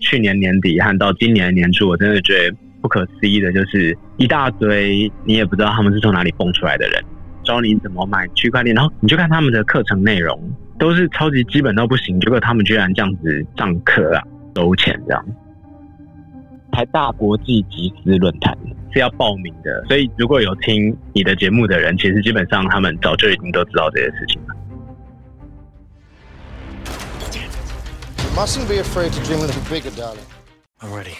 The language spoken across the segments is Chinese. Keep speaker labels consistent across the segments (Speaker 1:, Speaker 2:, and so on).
Speaker 1: 去年年底和到今年年初，我真的觉得不可思议的，就是一大堆你也不知道他们是从哪里蹦出来的人，教你怎么买区块链，然后你就看他们的课程内容都是超级基本到不行，结果他们居然这样子上课啊，收钱这样。台大国际集资论坛是要报名的，所以如果有听你的节目的人，其实基本上他们早就已经都知道这些事情了。Mustn't be afraid to dream a little bigger, darling. I'm ready.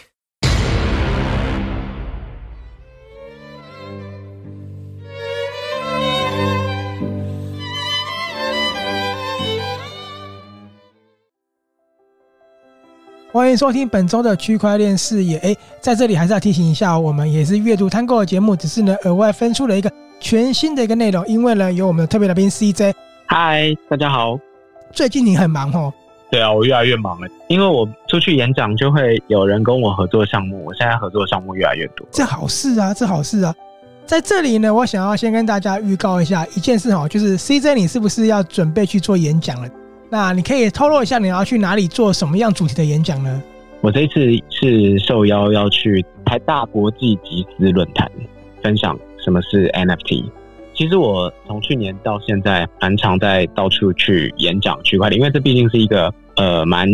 Speaker 2: 欢迎收听本周的区块链视野。哎，在这里还是要提醒一下，我们也是阅读摊购的节目，只是呢额外分出了一个全新的一个内容，因为呢有我们的特别来宾 CJ。
Speaker 1: 嗨，大家好。
Speaker 2: 最近你很忙哦。
Speaker 1: 对啊，我越来越忙了，因为我出去演讲就会有人跟我合作项目，我现在合作项目越来越多。
Speaker 2: 这好事啊，这好事啊！在这里呢，我想要先跟大家预告一下一件事哈，就是 CJ，你是不是要准备去做演讲了？那你可以透露一下你要去哪里做什么样主题的演讲呢？
Speaker 1: 我这一次是受邀要去台大国际集资论坛分享什么是 NFT。其实我从去年到现在，蛮常在到处去演讲区块链，因为这毕竟是一个呃蛮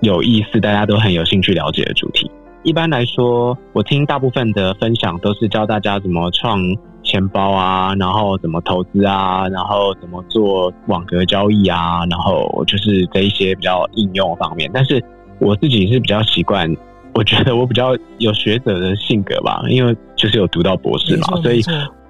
Speaker 1: 有意思、大家都很有兴趣了解的主题。一般来说，我听大部分的分享都是教大家怎么创钱包啊，然后怎么投资啊，然后怎么做网格交易啊，然后就是这一些比较应用方面。但是我自己是比较习惯，我觉得我比较有学者的性格吧，因为就是有读到博士嘛，所以。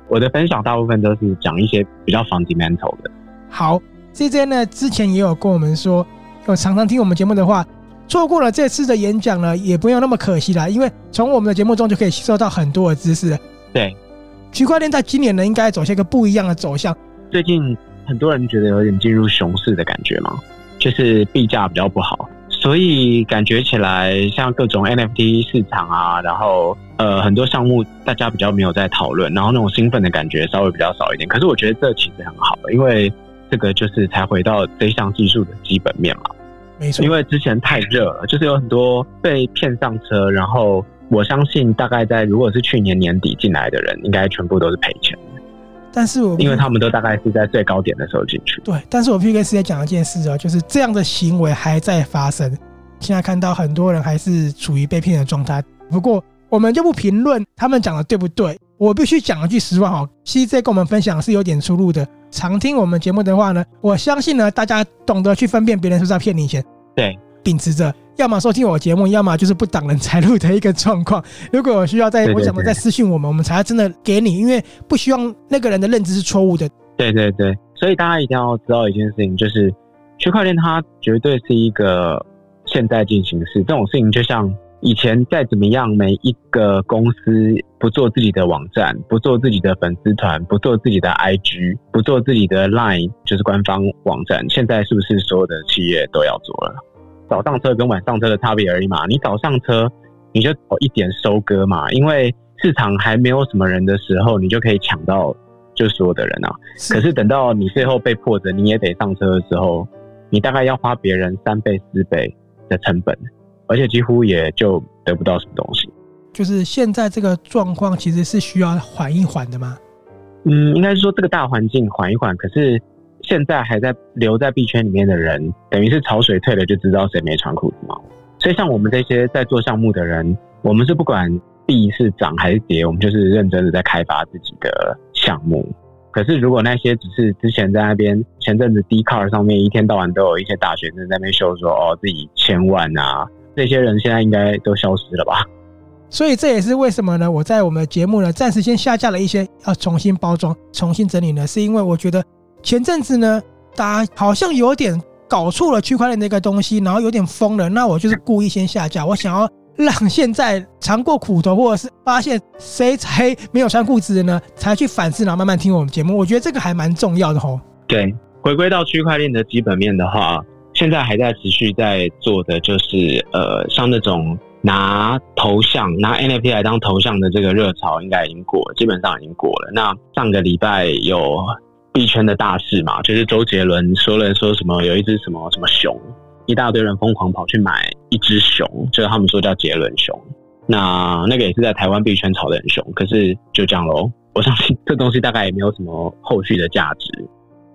Speaker 1: 我的分享大部分都是讲一些比较 fundamental 的。
Speaker 2: 好，CJ 呢之前也有跟我们说，有常常听我们节目的话，错过了这次的演讲呢，也不用那么可惜啦，因为从我们的节目中就可以吸收到很多的知识。
Speaker 1: 对，
Speaker 2: 区块链在今年呢，应该走向一个不一样的走向。
Speaker 1: 最近很多人觉得有点进入熊市的感觉嘛，就是币价比较不好。所以感觉起来，像各种 NFT 市场啊，然后呃很多项目大家比较没有在讨论，然后那种兴奋的感觉稍微比较少一点。可是我觉得这其实很好，因为这个就是才回到这项技术的基本面嘛。
Speaker 2: 没错，
Speaker 1: 因为之前太热了，就是有很多被骗上车，然后我相信大概在如果是去年年底进来的人，应该全部都是赔钱。
Speaker 2: 但是我
Speaker 1: 因为他们都大概是在最高点的时候进去。
Speaker 2: 对，但是我必须跟 CJ 讲一件事哦，就是这样的行为还在发生。现在看到很多人还是处于被骗的状态。不过我们就不评论他们讲的对不对。我必须讲一句实话哈，CJ 跟我们分享是有点出入的。常听我们节目的话呢，我相信呢，大家懂得去分辨别人是不是在骗你钱。
Speaker 1: 对，
Speaker 2: 秉持着。要么收听我节目，要么就是不挡人财路的一个状况。如果我需要再，我想再私信我们，我们才要真的给你，因为不希望那个人的认知是错误的。
Speaker 1: 对对对，所以大家一定要知道一件事情，就是区块链它绝对是一个现在进行式。这种事情就像以前再怎么样，每一个公司不做自己的网站，不做自己的粉丝团，不做自己的 IG，不做自己的 Line，就是官方网站。现在是不是所有的企业都要做了？早上车跟晚上车的差别而已嘛。你早上车，你就早一点收割嘛，因为市场还没有什么人的时候，你就可以抢到就所有的人啊。可是等到你最后被迫着你也得上车的时候，你大概要花别人三倍四倍的成本，而且几乎也就得不到什么东西。
Speaker 2: 就是现在这个状况其实是需要缓一缓的吗？
Speaker 1: 嗯，应该是说这个大环境缓一缓，可是。现在还在留在币圈里面的人，等于是潮水退了就知道谁没穿裤子嘛。所以像我们这些在做项目的人，我们是不管币是涨还是跌，我们就是认真的在开发自己的项目。可是如果那些只是之前在那边前阵子 d c a r 上面一天到晚都有一些大学生在那边秀说哦自己千万啊，这些人现在应该都消失了吧？
Speaker 2: 所以这也是为什么呢？我在我们的节目呢暂时先下架了一些，要重新包装、重新整理呢，是因为我觉得。前阵子呢，大家好像有点搞错了区块链那个东西，然后有点疯了。那我就是故意先下架，我想要让现在尝过苦头，或者是发现谁才没有穿裤子的呢，才去反思，然后慢慢听我们节目。我觉得这个还蛮重要的吼。
Speaker 1: 对，回归到区块链的基本面的话，现在还在持续在做的就是，呃，像那种拿头像、拿 NFT 来当头像的这个热潮，应该已经过了，基本上已经过了。那上个礼拜有。币圈的大事嘛，就是周杰伦说了说什么，有一只什么什么熊，一大堆人疯狂跑去买一一只熊，就是他们说叫杰伦熊。那那个也是在台湾币圈炒得很凶，可是就这样喽。我相信这东西大概也没有什么后续的价值。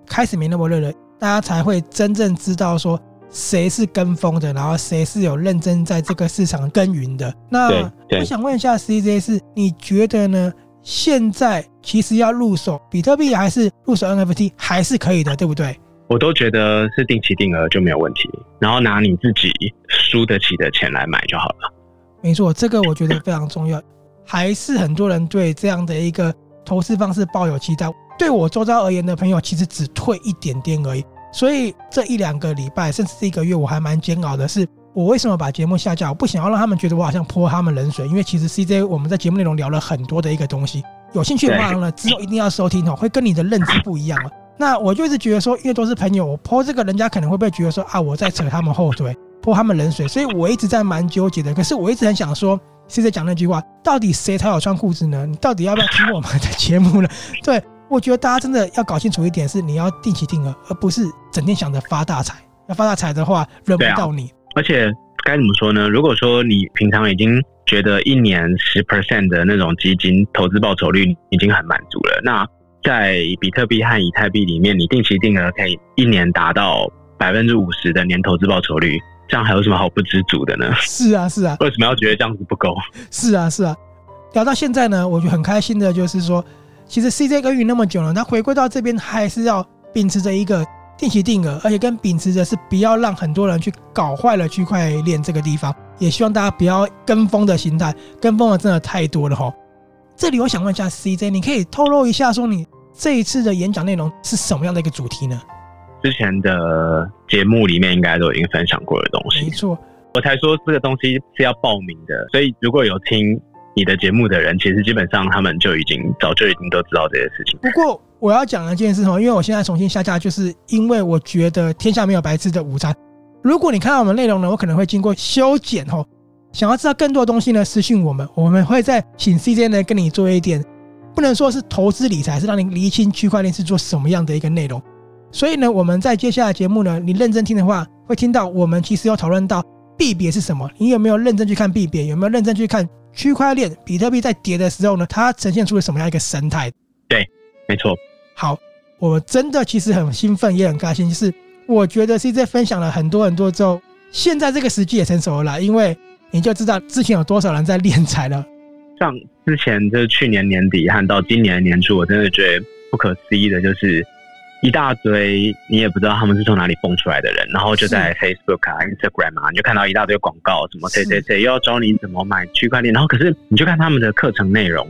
Speaker 2: 开始没那么热了，大家才会真正知道说谁是跟风的，然后谁是有认真在这个市场耕耘的。那我想问一下 CJ，是你觉得呢？现在其实要入手比特币还是入手 NFT 还是可以的，对不对？
Speaker 1: 我都觉得是定期定额就没有问题，然后拿你自己输得起的钱来买就好了。
Speaker 2: 没错，这个我觉得非常重要。还是很多人对这样的一个投资方式抱有期待。对我周遭而言的朋友，其实只退一点点而已。所以这一两个礼拜，甚至是一个月，我还蛮煎熬的。是我为什么把节目下架？我不想要让他们觉得我好像泼他们冷水。因为其实 CJ 我们在节目内容聊了很多的一个东西，有兴趣的话呢，之后一定要收听哦，会跟你的认知不一样。那我就一直觉得说，因为都是朋友，我泼这个，人家可能会不会觉得说啊，我在扯他们后腿，泼他们冷水。所以我一直在蛮纠结的。可是我一直很想说。现在讲那句话，到底谁才有穿裤子呢？你到底要不要听我们的节目呢？对，我觉得大家真的要搞清楚一点，是你要定期定额，而不是整天想着发大财。要发大财的话，轮不到你。
Speaker 1: 啊、而且该怎么说呢？如果说你平常已经觉得一年十 percent 的那种基金投资报酬率已经很满足了，那在比特币和以太币里面，你定期定额可以一年达到百分之五十的年投资报酬率。这样还有什么好不知足的呢？
Speaker 2: 是啊，是啊。
Speaker 1: 为什么要觉得这样子不够？
Speaker 2: 是啊，是啊。聊到现在呢，我就很开心的，就是说，其实 CJ 耕耘那么久了，那回归到这边还是要秉持着一个定期定额，而且跟秉持着是不要让很多人去搞坏了区块链这个地方。也希望大家不要跟风的心态，跟风的真的太多了哈。这里我想问一下 CJ，你可以透露一下，说你这一次的演讲内容是什么样的一个主题呢？
Speaker 1: 之前的节目里面应该都已经分享过的东西，
Speaker 2: 没错。
Speaker 1: 我才说这个东西是要报名的，所以如果有听你的节目的人，其实基本上他们就已经早就已经都知道这些事情。
Speaker 2: 不过我要讲的一件事情，因为我现在重新下架，就是因为我觉得天下没有白吃的午餐。如果你看到我们内容呢，我可能会经过修剪哦。想要知道更多的东西呢，私讯我们，我们会再请 CJ 呢跟你做一点，不能说是投资理财，是让你厘清区块链是做什么样的一个内容。所以呢，我们在接下来节目呢，你认真听的话，会听到我们其实有讨论到币别是什么。你有没有认真去看币别？有没有认真去看区块链比特币在跌的时候呢？它呈现出了什么样一个生态？
Speaker 1: 对，没错。
Speaker 2: 好，我真的其实很兴奋，也很开心。就是我觉得 CJ 分享了很多很多之后，现在这个时机也成熟了，因为你就知道之前有多少人在敛财了。
Speaker 1: 像之前就是去年年底和到今年年初，我真的觉得不可思议的就是。一大堆你也不知道他们是从哪里蹦出来的人，然后就在 Facebook 啊、Instagram 啊，你就看到一大堆广告，什么谁谁谁又要教你怎么买区块链，然后可是你就看他们的课程内容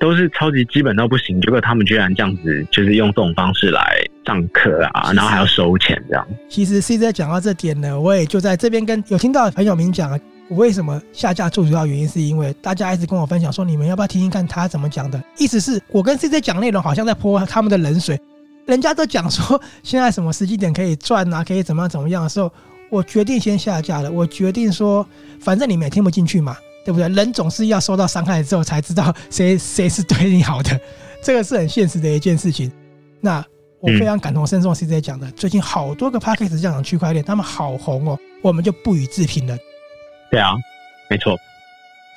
Speaker 1: 都是超级基本到不行，结果他们居然这样子就是用这种方式来上课啊，然后还要收钱这样。
Speaker 2: 其实 CJ 讲到这点呢，我也就在这边跟有听到的朋友们讲，我为什么下架最主要原因是因为大家一直跟我分享说，你们要不要听听看他怎么讲的？意思是我跟 CJ 讲内容好像在泼他们的冷水。人家都讲说现在什么时机点可以赚啊，可以怎么样怎么样的时候，我决定先下架了。我决定说，反正你们也听不进去嘛，对不对？人总是要受到伤害之后才知道谁 谁是对你好的，这个是很现实的一件事情。那我非常感同身受，CJ 讲的，最近好多个 p a c k a g e 这样的区块链，他们好红哦，我们就不予置评了。
Speaker 1: 对啊，没错。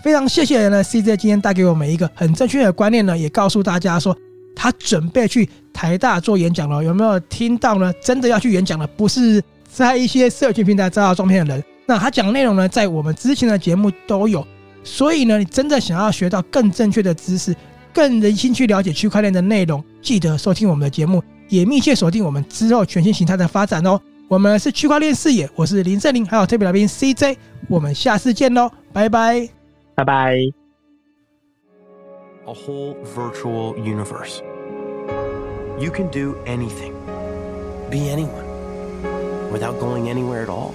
Speaker 2: 非常谢谢呢，CJ 今天带给我们一个很正确的观念呢，也告诉大家说。他准备去台大做演讲了，有没有听到呢？真的要去演讲了，不是在一些社群平台遭到撞骗的人。那他讲的内容呢，在我们之前的节目都有。所以呢，你真的想要学到更正确的知识，更人心去了解区块链的内容，记得收听我们的节目，也密切锁定我们之后全新形态的发展哦。我们是区块链视野，我是林胜林，还有特别来宾 CJ，我们下次见喽，拜拜，
Speaker 1: 拜拜。
Speaker 3: A whole virtual universe. You can do anything, be anyone, without going anywhere at all.